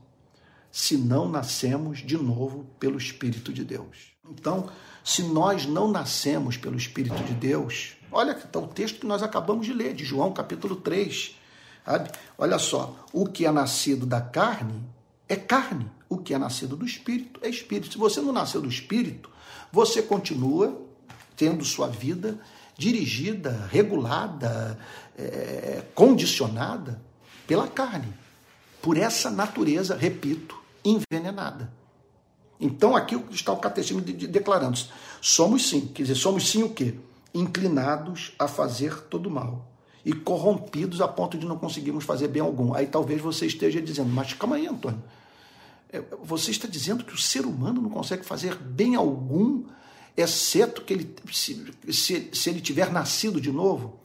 Se não nascemos de novo pelo Espírito de Deus. Então, se nós não nascemos pelo Espírito de Deus, olha que está o texto que nós acabamos de ler, de João capítulo 3. Sabe? Olha só, o que é nascido da carne é carne. O que é nascido do espírito é espírito. Se você não nasceu do espírito, você continua tendo sua vida dirigida, regulada, é, condicionada pela carne, por essa natureza, repito, envenenada. Então aqui está o catecismo declarando: somos sim, quer dizer, somos sim o quê? Inclinados a fazer todo mal e corrompidos a ponto de não conseguirmos fazer bem algum. Aí talvez você esteja dizendo, mas calma aí, Antônio. É, você está dizendo que o ser humano não consegue fazer bem algum, exceto que ele, se, se, se ele tiver nascido de novo?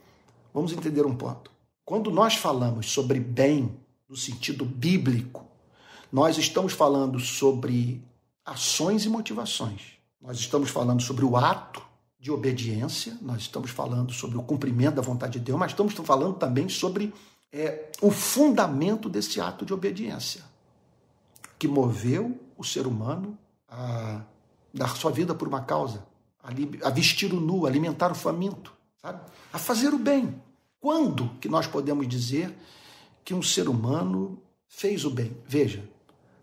Vamos entender um ponto. Quando nós falamos sobre bem, no sentido bíblico, nós estamos falando sobre ações e motivações. Nós estamos falando sobre o ato de obediência, nós estamos falando sobre o cumprimento da vontade de Deus, mas estamos falando também sobre é, o fundamento desse ato de obediência que moveu o ser humano a dar sua vida por uma causa, a vestir o nu, a alimentar o faminto, sabe? a fazer o bem. Quando que nós podemos dizer que um ser humano fez o bem? Veja,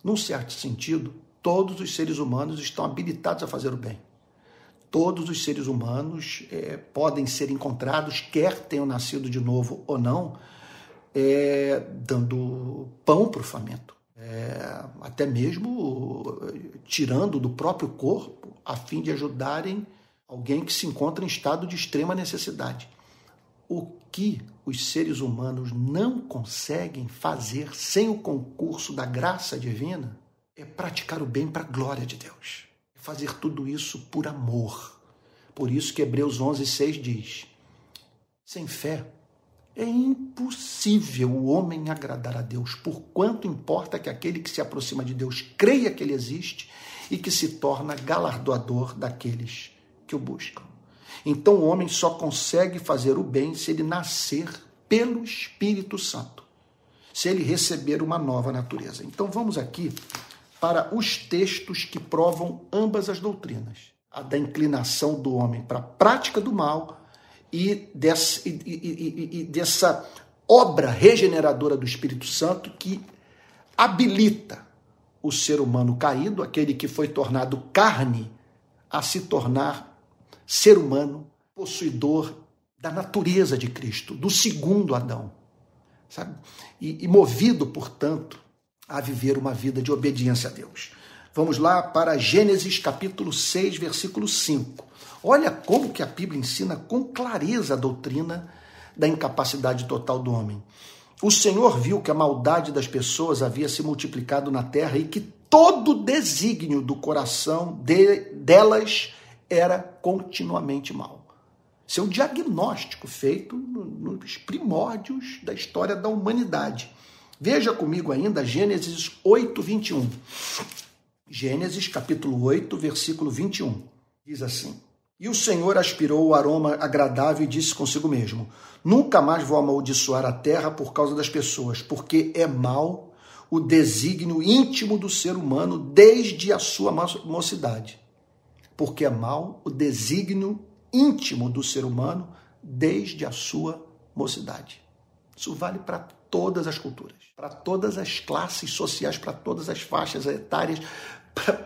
num certo sentido, todos os seres humanos estão habilitados a fazer o bem. Todos os seres humanos é, podem ser encontrados, quer tenham nascido de novo ou não, é, dando pão para o faminto é, até mesmo tirando do próprio corpo, a fim de ajudarem alguém que se encontra em estado de extrema necessidade. O que os seres humanos não conseguem fazer sem o concurso da graça divina é praticar o bem para a glória de Deus. É fazer tudo isso por amor. Por isso que Hebreus 11, 6 diz: sem fé é impossível o homem agradar a Deus, por quanto importa que aquele que se aproxima de Deus creia que ele existe e que se torna galardoador daqueles que o buscam. Então o homem só consegue fazer o bem se ele nascer pelo Espírito Santo, se ele receber uma nova natureza. Então vamos aqui para os textos que provam ambas as doutrinas: a da inclinação do homem para a prática do mal e dessa, e, e, e, dessa obra regeneradora do Espírito Santo que habilita o ser humano caído, aquele que foi tornado carne, a se tornar ser humano possuidor da natureza de Cristo, do segundo Adão, sabe? E, e movido, portanto, a viver uma vida de obediência a Deus. Vamos lá para Gênesis capítulo 6, versículo 5. Olha como que a Bíblia ensina com clareza a doutrina da incapacidade total do homem. O Senhor viu que a maldade das pessoas havia se multiplicado na terra e que todo desígnio do coração de, delas era continuamente mal. Esse é um diagnóstico feito nos primórdios da história da humanidade. Veja comigo ainda Gênesis 8, 21. Gênesis capítulo 8, versículo 21. Diz assim: e o Senhor aspirou o aroma agradável e disse consigo mesmo: Nunca mais vou amaldiçoar a terra por causa das pessoas, porque é mal o desígnio íntimo do ser humano desde a sua mocidade. Porque é mal o desígnio íntimo do ser humano desde a sua mocidade. Isso vale para todas as culturas, para todas as classes sociais, para todas as faixas etárias,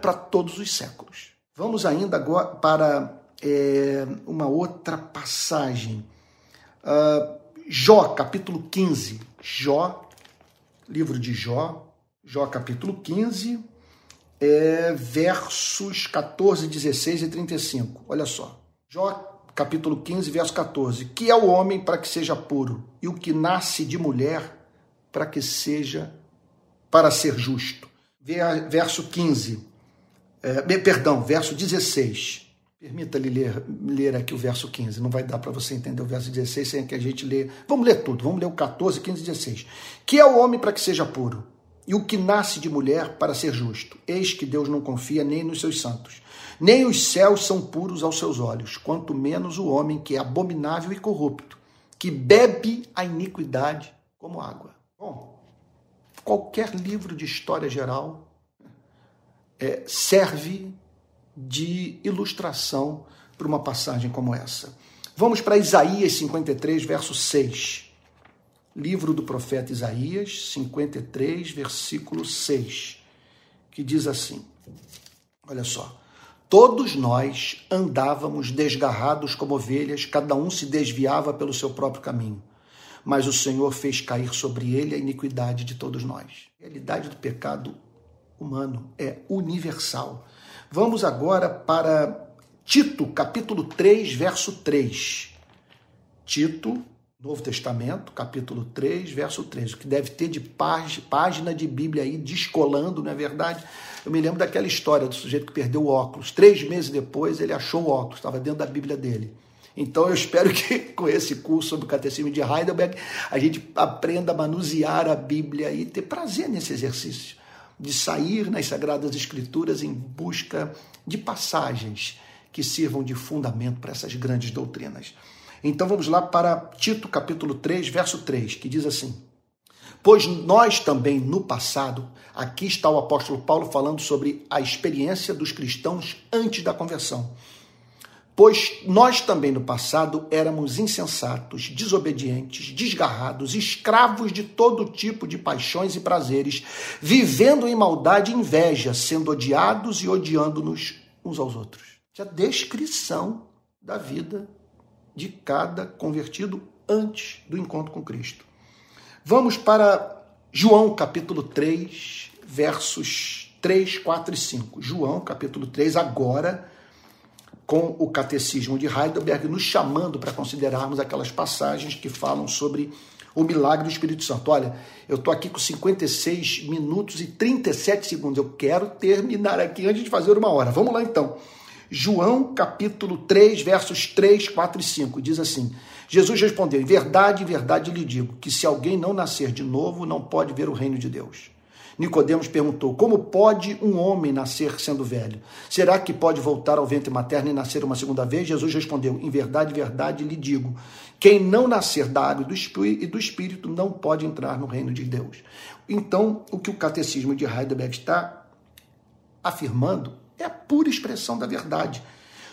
para todos os séculos. Vamos ainda agora para é, uma outra passagem. Uh, Jó, capítulo 15. Jó, livro de Jó, Jó, capítulo 15, é, versos 14, 16 e 35. Olha só. Jó, capítulo 15, verso 14. Que é o homem para que seja puro, e o que nasce de mulher para que seja, para ser justo. Verso 15. É, perdão, verso 16. Permita-lhe ler, ler aqui o verso 15, não vai dar para você entender o verso 16 sem que a gente lê. Vamos ler tudo, vamos ler o 14, 15 e 16. Que é o homem para que seja puro, e o que nasce de mulher para ser justo. Eis que Deus não confia nem nos seus santos. Nem os céus são puros aos seus olhos, quanto menos o homem que é abominável e corrupto, que bebe a iniquidade como água. Bom, qualquer livro de história geral é, serve de ilustração para uma passagem como essa. Vamos para Isaías 53, verso 6. Livro do profeta Isaías 53, versículo 6, que diz assim: Olha só. Todos nós andávamos desgarrados como ovelhas, cada um se desviava pelo seu próprio caminho. Mas o Senhor fez cair sobre ele a iniquidade de todos nós. A realidade do pecado humano é universal. Vamos agora para Tito, capítulo 3, verso 3. Tito, Novo Testamento, capítulo 3, verso 3. O que deve ter de página de Bíblia aí descolando, não é verdade? Eu me lembro daquela história do sujeito que perdeu o óculos. Três meses depois ele achou o óculos, estava dentro da Bíblia dele. Então eu espero que com esse curso sobre o Catecismo de Heidelberg a gente aprenda a manusear a Bíblia e ter prazer nesse exercício de sair nas Sagradas Escrituras em busca de passagens que sirvam de fundamento para essas grandes doutrinas. Então vamos lá para Tito capítulo 3, verso 3, que diz assim: Pois nós também no passado, aqui está o apóstolo Paulo falando sobre a experiência dos cristãos antes da conversão. Pois nós também no passado éramos insensatos, desobedientes, desgarrados, escravos de todo tipo de paixões e prazeres, vivendo em maldade e inveja, sendo odiados e odiando-nos uns aos outros. A descrição da vida de cada convertido antes do encontro com Cristo. Vamos para João capítulo 3, versos 3, 4 e 5. João capítulo 3, agora com o catecismo de Heidelberg, nos chamando para considerarmos aquelas passagens que falam sobre o milagre do Espírito Santo. Olha, eu estou aqui com 56 minutos e 37 segundos. Eu quero terminar aqui antes de fazer uma hora. Vamos lá então. João capítulo 3, versos 3, 4 e 5, diz assim: Jesus respondeu: Em verdade, verdade lhe digo que se alguém não nascer de novo, não pode ver o reino de Deus. Nicodemos perguntou: Como pode um homem nascer sendo velho? Será que pode voltar ao ventre materno e nascer uma segunda vez? Jesus respondeu: Em verdade, verdade lhe digo: quem não nascer da água e do espírito não pode entrar no reino de Deus. Então, o que o catecismo de Heidelberg está afirmando é a pura expressão da verdade.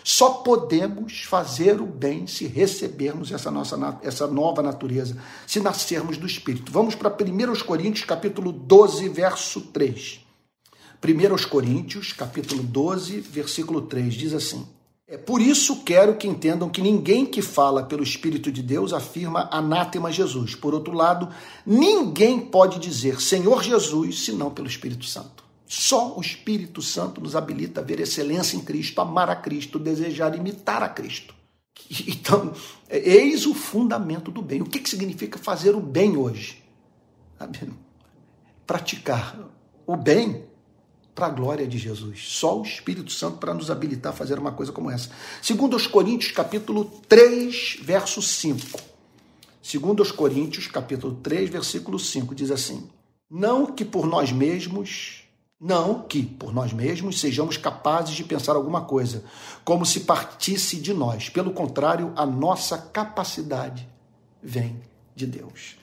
Só podemos fazer o bem se recebermos essa, nossa, essa nova natureza, se nascermos do Espírito. Vamos para 1 Coríntios, capítulo 12, verso 3. 1 Coríntios, capítulo 12, versículo 3, diz assim: é por isso quero que entendam que ninguém que fala pelo Espírito de Deus afirma anátema Jesus. Por outro lado, ninguém pode dizer Senhor Jesus senão pelo Espírito Santo. Só o Espírito Santo nos habilita a ver excelência em Cristo, amar a Cristo, desejar imitar a Cristo. Então, eis o fundamento do bem. O que, significa fazer o bem hoje? Praticar o bem para a glória de Jesus. Só o Espírito Santo para nos habilitar a fazer uma coisa como essa. Segundo os Coríntios, capítulo 3, verso 5. Segundo os Coríntios, capítulo 3, versículo 5, diz assim: Não que por nós mesmos não que, por nós mesmos, sejamos capazes de pensar alguma coisa, como se partisse de nós. Pelo contrário, a nossa capacidade vem de Deus.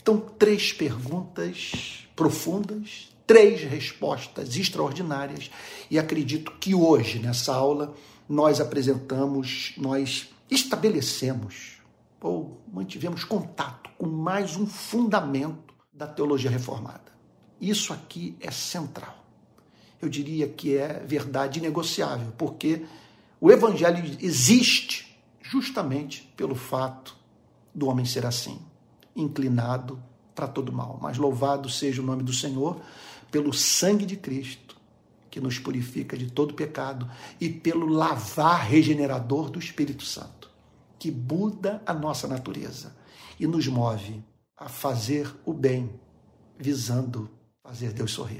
Então, três perguntas profundas, três respostas extraordinárias, e acredito que hoje, nessa aula, nós apresentamos, nós estabelecemos ou mantivemos contato com mais um fundamento da teologia reformada. Isso aqui é central. Eu diria que é verdade inegociável, porque o evangelho existe justamente pelo fato do homem ser assim, inclinado para todo mal. Mas louvado seja o nome do Senhor pelo sangue de Cristo, que nos purifica de todo pecado, e pelo lavar regenerador do Espírito Santo, que muda a nossa natureza e nos move a fazer o bem, visando fazer Deus sorrir.